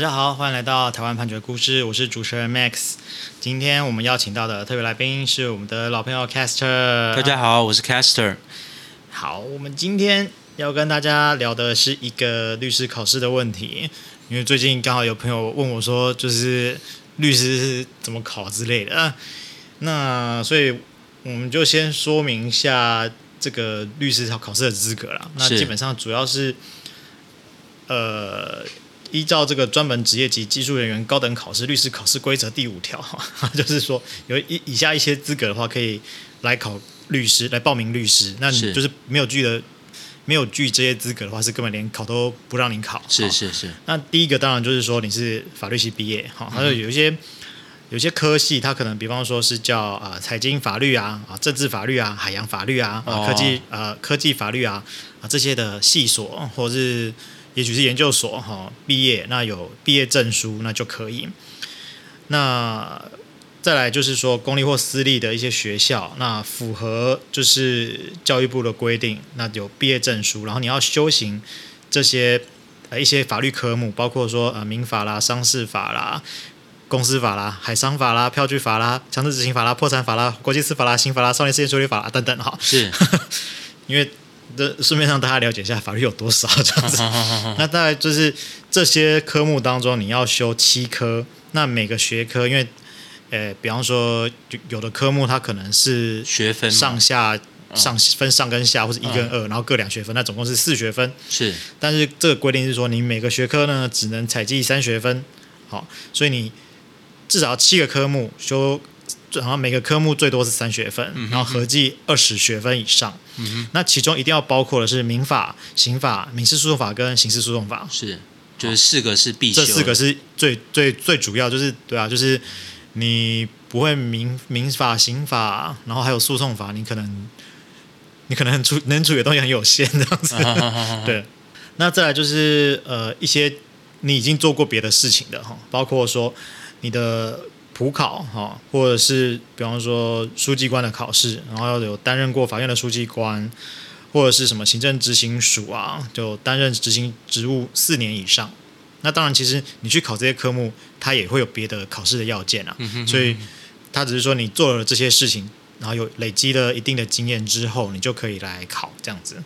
大家好，欢迎来到台湾判决故事，我是主持人 Max。今天我们邀请到的特别来宾是我们的老朋友 Caster。大家好，我是 Caster。好，我们今天要跟大家聊的是一个律师考试的问题，因为最近刚好有朋友问我说，就是律师是怎么考之类的。那所以我们就先说明一下这个律师考考试的资格了。那基本上主要是，呃。依照这个专门职业及技术人员高等考试律师考试规则第五条，就是说有以以下一些资格的话，可以来考律师，来报名律师。那你就是没有具的，没有具这些资格的话，是根本连考都不让你考。是是是。那第一个当然就是说你是法律系毕业，哈，还有有一些有些科系，它可能比方说是叫啊财经法律啊啊政治法律啊海洋法律啊啊科技呃科技法律啊啊这些的系所或者是。也许是研究所哈毕业，那有毕业证书那就可以。那再来就是说公立或私立的一些学校，那符合就是教育部的规定，那有毕业证书，然后你要修行这些呃一些法律科目，包括说呃民法啦、商事法啦、公司法啦、海商法啦、票据法啦、强制执行法啦、破产法啦、国际司法啦、刑法啦、少年事件处理法啦等等哈。是，因为。这顺便让大家了解一下法律有多少这样子。那大概就是这些科目当中，你要修七科。那每个学科，因为呃，比方说有的科目它可能是学分上下上分上跟下，或者一跟二，然后各两学分，那总共是四学分。是。但是这个规定是说，你每个学科呢只能采集三学分。好，所以你至少七个科目修。然后每个科目最多是三学分，然后合计二十学分以上。嗯。那其中一定要包括的是民法、刑法、民事诉讼法跟刑事诉讼法。是，就是四个是必修。这四个是最最最主要，就是对啊，就是你不会民民法、刑法，然后还有诉讼法，你可能你可能处能处理的东西很有限这样子。对。那再来就是呃一些你已经做过别的事情的哈，包括说你的。普考哈，或者是比方说书记官的考试，然后要有担任过法院的书记官，或者是什么行政执行署啊，就担任执行职务四年以上。那当然，其实你去考这些科目，它也会有别的考试的要件啊。嗯哼嗯哼。所以，他只是说你做了这些事情，然后有累积了一定的经验之后，你就可以来考这样子。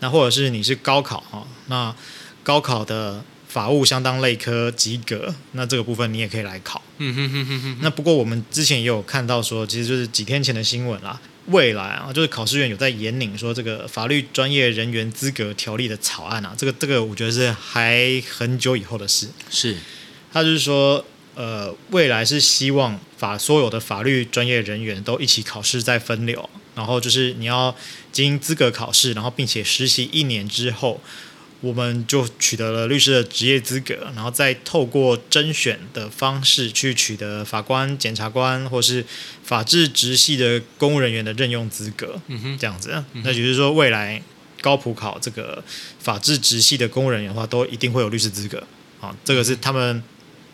那或者是你是高考哈，那高考的。法务相当类科及格，那这个部分你也可以来考。嗯哼哼哼哼。那不过我们之前也有看到说，其实就是几天前的新闻啦。未来啊，就是考试院有在研拟说这个法律专业人员资格条例的草案啊，这个这个我觉得是还很久以后的事。是，他就是说，呃，未来是希望法所有的法律专业人员都一起考试再分流，然后就是你要经资格考试，然后并且实习一年之后。我们就取得了律师的职业资格，然后再透过甄选的方式去取得法官、检察官或是法制直系的公务人员的任用资格。嗯哼，这样子，那也就是说未来高普考这个法制直系的公务人员的话，都一定会有律师资格。啊，这个是他们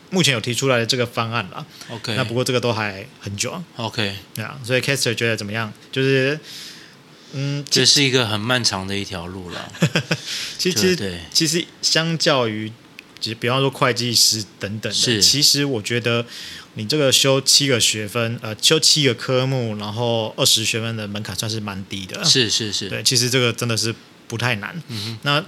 目前有提出来的这个方案了。OK，那不过这个都还很久。OK，对啊，所以 Caster 觉得怎么样？就是。嗯，这是一个很漫长的一条路了。其实，对，其实相较于，其实比方说会计师等等的，是，其实我觉得你这个修七个学分，呃，修七个科目，然后二十学分的门槛算是蛮低的。是是是，对，其实这个真的是不太难。嗯哼，那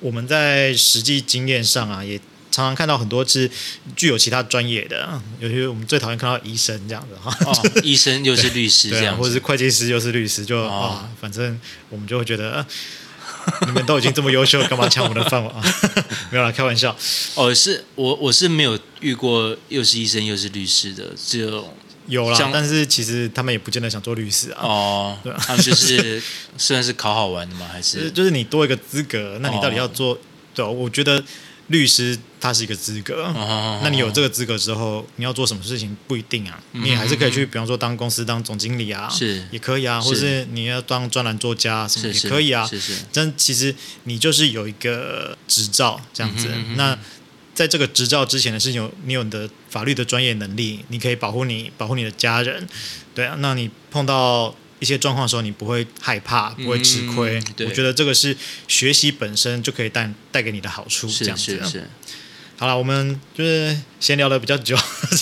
我们在实际经验上啊，也。常常看到很多是具有其他专业的，尤其我们最讨厌看到医生这样子哈，哦、医生又是律师这样，或者是会计师又是律师，就啊、哦哦，反正我们就会觉得，你们都已经这么优秀，干嘛抢我们的饭碗啊？没有啦，开玩笑。哦，是我我是没有遇过又是医生又是律师的，就有啦，但是其实他们也不见得想做律师啊。哦，对，他们就是 虽然是考好玩的吗？还是就是你多一个资格，那你到底要做？哦、对，我觉得。律师他是一个资格，哦、那你有这个资格之后，你要做什么事情不一定啊，嗯、你还是可以去，比方说当公司当总经理啊，是也可以啊，或是你要当专栏作家什么也可以啊，是是，是。但其实你就是有一个执照这样子，那在这个执照之前的是有你有你的法律的专业能力，你可以保护你保护你的家人，对啊，那你碰到。一些状况的时候，你不会害怕，不会吃亏。嗯、我觉得这个是学习本身就可以带带给你的好处。这样子。是是是。好了，我们就是闲聊的比较久。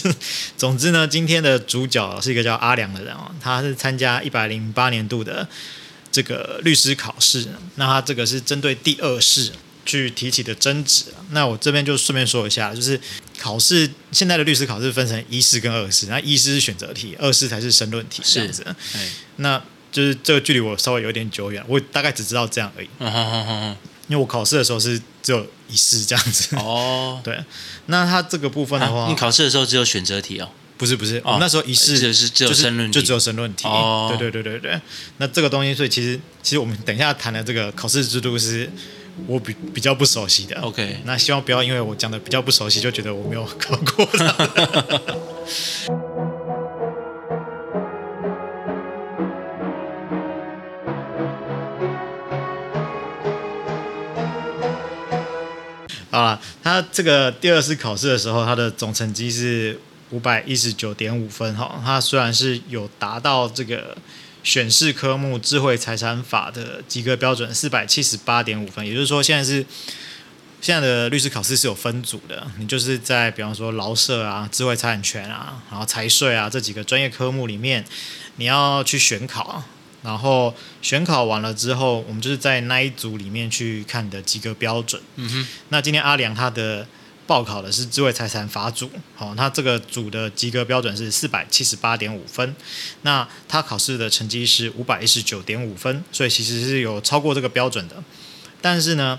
总之呢，今天的主角是一个叫阿良的人哦，他是参加一百零八年度的这个律师考试。那他这个是针对第二试去提起的争执。那我这边就顺便说一下，就是考试现在的律师考试分成一试跟二试，那一试是选择题，二试才是申论题这样子。那就是这个距离我稍微有点久远，我大概只知道这样而已。嗯哼哼哼因为我考试的时候是只有一试这样子哦，对。那他这个部分的话，你考试的时候只有选择题哦？不是不是，我那时候一试是只有申论题，就只有申论题。哦，对对对对对。那这个东西，所以其实其实我们等一下谈的这个考试制度是我比比较不熟悉的。OK，那希望不要因为我讲的比较不熟悉，就觉得我没有考过。啊，他这个第二次考试的时候，他的总成绩是五百一十九点五分哈。他虽然是有达到这个选试科目智慧财产法的及格标准四百七十八点五分，也就是说，现在是现在的律师考试是有分组的，你就是在比方说劳社啊、智慧财产权啊、然后财税啊这几个专业科目里面，你要去选考。然后选考完了之后，我们就是在那一组里面去看你的及格标准。嗯哼。那今天阿良他的报考的是智慧财产法组，好，那这个组的及格标准是四百七十八点五分。那他考试的成绩是五百一十九点五分，所以其实是有超过这个标准的。但是呢，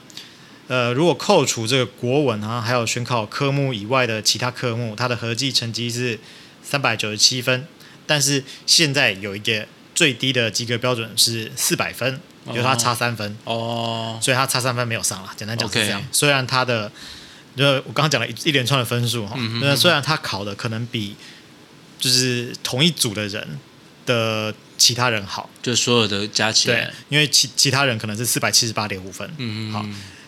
呃，如果扣除这个国文啊，还有选考科目以外的其他科目，他的合计成绩是三百九十七分。但是现在有一个。最低的及格标准是四百分，就他差三分哦，所以他差三分没有上了。简单讲是这样。虽然他的，就我刚刚讲了一一连串的分数哈，那、嗯、虽然他考的可能比就是同一组的人的其他人好，就所有的加起来，对，因为其其他人可能是四百七十八点五分，嗯嗯，好，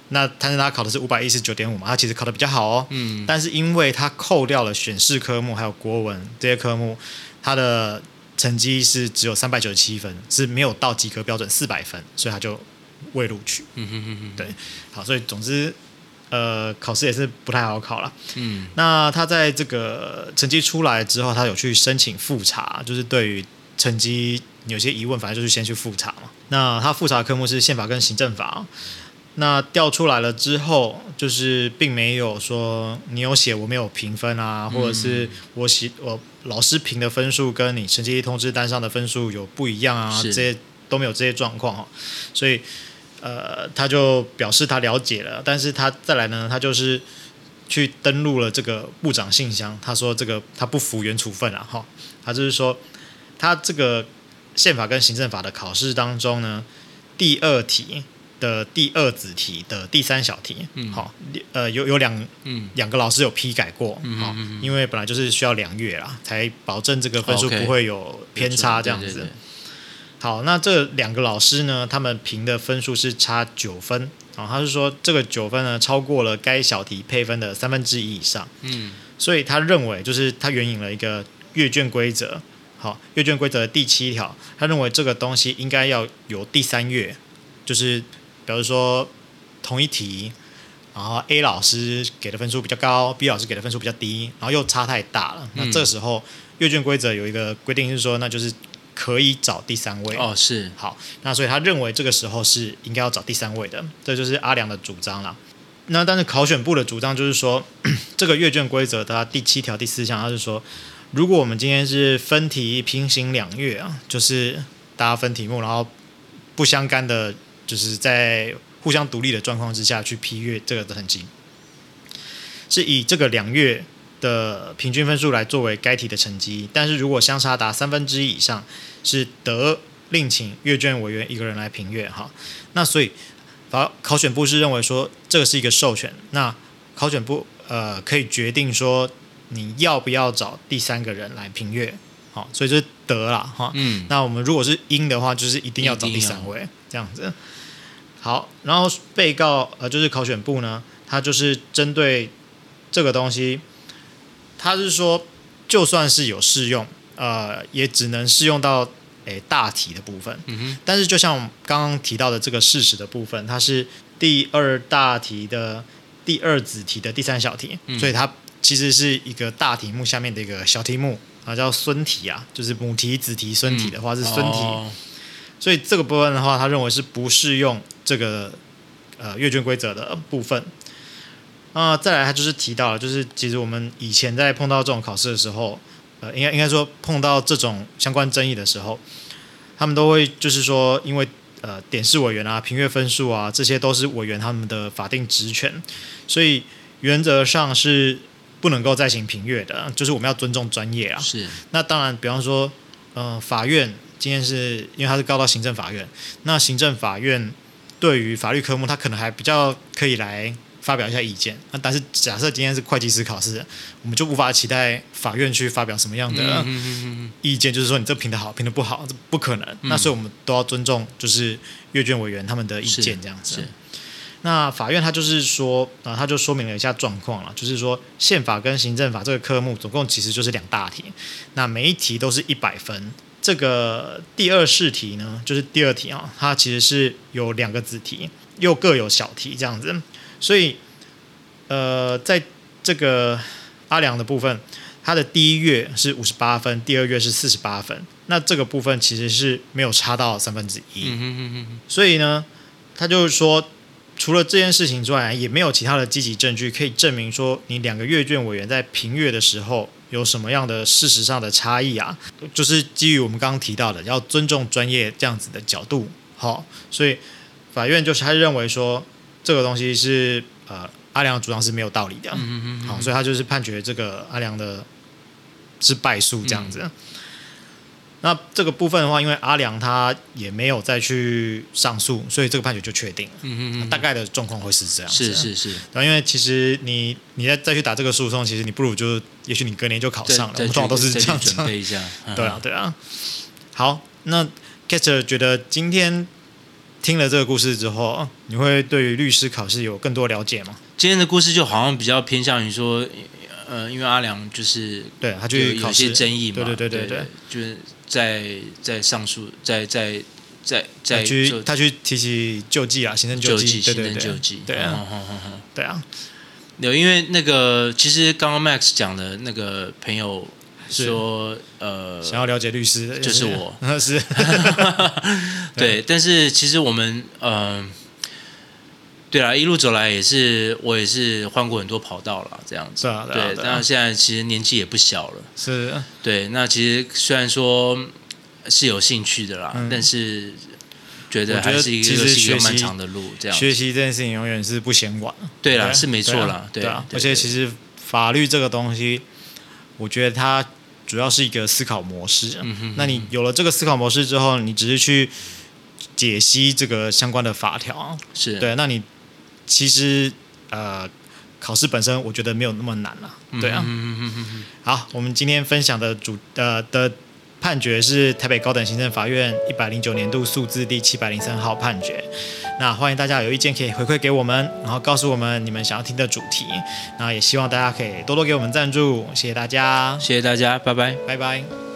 那但是他考的是五百一十九点五嘛，他其实考的比较好哦，嗯，但是因为他扣掉了选试科目还有国文这些科目，他的。成绩是只有三百九十七分，是没有到及格标准四百分，所以他就未录取。嗯哼哼哼，对，好，所以总之，呃，考试也是不太好考了。嗯，那他在这个成绩出来之后，他有去申请复查，就是对于成绩有些疑问，反正就是先去复查嘛。那他复查科目是宪法跟行政法。那调出来了之后，就是并没有说你有写我没有评分啊，或者是我写我老师评的分数跟你成绩通知单上的分数有不一样啊，这些都没有这些状况哈，所以呃他就表示他了解了，但是他再来呢，他就是去登录了这个部长信箱，他说这个他不服原处分啊哈，他就是说他这个宪法跟行政法的考试当中呢，第二题。的第二子题的第三小题，嗯，好，呃，有有两，嗯，两个老师有批改过，嗯，好，因为本来就是需要两月啦，才保证这个分数不会有偏差这样子。对对对。好，那这两个老师呢，他们评的分数是差九分，啊，他是说这个九分呢超过了该小题配分的三分之一以上，嗯，所以他认为就是他援引了一个阅卷规则，好，阅卷规则的第七条，他认为这个东西应该要有第三阅，就是。比如说同一题，然后 A 老师给的分数比较高，B 老师给的分数比较低，然后又差太大了。那这时候阅卷规则有一个规定是说，那就是可以找第三位。哦，是。好，那所以他认为这个时候是应该要找第三位的，这就是阿良的主张啦。那但是考选部的主张就是说，这个阅卷规则的第七条第四项，他是说，如果我们今天是分题平行两阅啊，就是大家分题目，然后不相干的。就是在互相独立的状况之下去批阅这个成绩，是以这个两阅的平均分数来作为该题的成绩。但是如果相差达三分之一以上，是得另请阅卷委员一个人来评阅哈。那所以，考考选部是认为说这个是一个授权，那考选部呃可以决定说你要不要找第三个人来评阅。好，所以就得了哈。嗯。那我们如果是应的话，就是一定要找第三位这样子。好，然后被告呃就是考选部呢，他就是针对这个东西，他是说就算是有适用，呃，也只能适用到诶大题的部分。嗯哼。但是就像刚刚提到的这个事实的部分，它是第二大题的第二子题的第三小题，嗯、所以它其实是一个大题目下面的一个小题目啊，叫孙题啊，就是母题、子题、孙题的话是孙题，所以这个部分的话，他认为是不适用这个呃阅卷规则的部分。啊、呃，再来他就是提到了，就是其实我们以前在碰到这种考试的时候，呃，应该应该说碰到这种相关争议的时候，他们都会就是说，因为呃点式委员啊、评阅分数啊，这些都是委员他们的法定职权，所以原则上是不能够再行评阅的，就是我们要尊重专业啊。是。那当然，比方说，呃，法院今天是因为他是告到行政法院，那行政法院对于法律科目，他可能还比较可以来。发表一下意见，那但是假设今天是会计师考试，我们就无法期待法院去发表什么样的意见，就是说你这评的好，评的不好，这不可能。那所以我们都要尊重，就是阅卷委员他们的意见这样子。那法院他就是说啊，他就说明了一下状况了，就是说宪法跟行政法这个科目总共其实就是两大题，那每一题都是一百分。这个第二试题呢，就是第二题啊，它其实是有两个子题，又各有小题这样子。所以，呃，在这个阿良的部分，他的第一月是五十八分，第二月是四十八分。那这个部分其实是没有差到三分之一。嗯哼哼哼。所以呢，他就是说，除了这件事情之外，也没有其他的积极证据可以证明说，你两个阅卷委员在评阅的时候有什么样的事实上的差异啊？就是基于我们刚刚提到的，要尊重专业这样子的角度。好，所以法院就是他认为说。这个东西是呃阿良的主张是没有道理的，嗯嗯嗯，好，所以他就是判决这个阿良的是败诉这样子。嗯、那这个部分的话，因为阿良他也没有再去上诉，所以这个判决就确定了。嗯嗯大概的状况会是这样子。是是是。然后因为其实你你再再去打这个诉讼，其实你不如就也许你隔年就考上了。我们通常都是这样子。准备一下。对啊对啊。好，那 Kester 觉得今天。听了这个故事之后，你会对于律师考试有更多了解吗？今天的故事就好像比较偏向于说，呃，因为阿良就是对他就有些争议嘛，对对对对对，对，就是在在上诉，在在在在去他去提起救济啊，行政救济，行政救济，对啊，对啊，有因为那个其实刚刚 Max 讲的那个朋友。说呃，想要了解律师的就是我，是，对，但是其实我们嗯、呃，对啦，一路走来也是我也是换过很多跑道了，这样子，对，但是现在其实年纪也不小了，是，对，那其实虽然说是有兴趣的啦，但是觉得还是一个是一个漫长的路，这样学习这件事情永远是不嫌晚，对啦，是没错啦，对啊，而且其实法律这个东西，我觉得它。主要是一个思考模式，嗯、哼哼，那你有了这个思考模式之后，你只是去解析这个相关的法条，是对。那你其实呃，考试本身我觉得没有那么难了，对啊。嗯、哼哼哼，好，我们今天分享的主呃的。判决是台北高等行政法院一百零九年度诉字第七百零三号判决。那欢迎大家有意见可以回馈给我们，然后告诉我们你们想要听的主题。那也希望大家可以多多给我们赞助，谢谢大家，谢谢大家，拜拜，拜拜。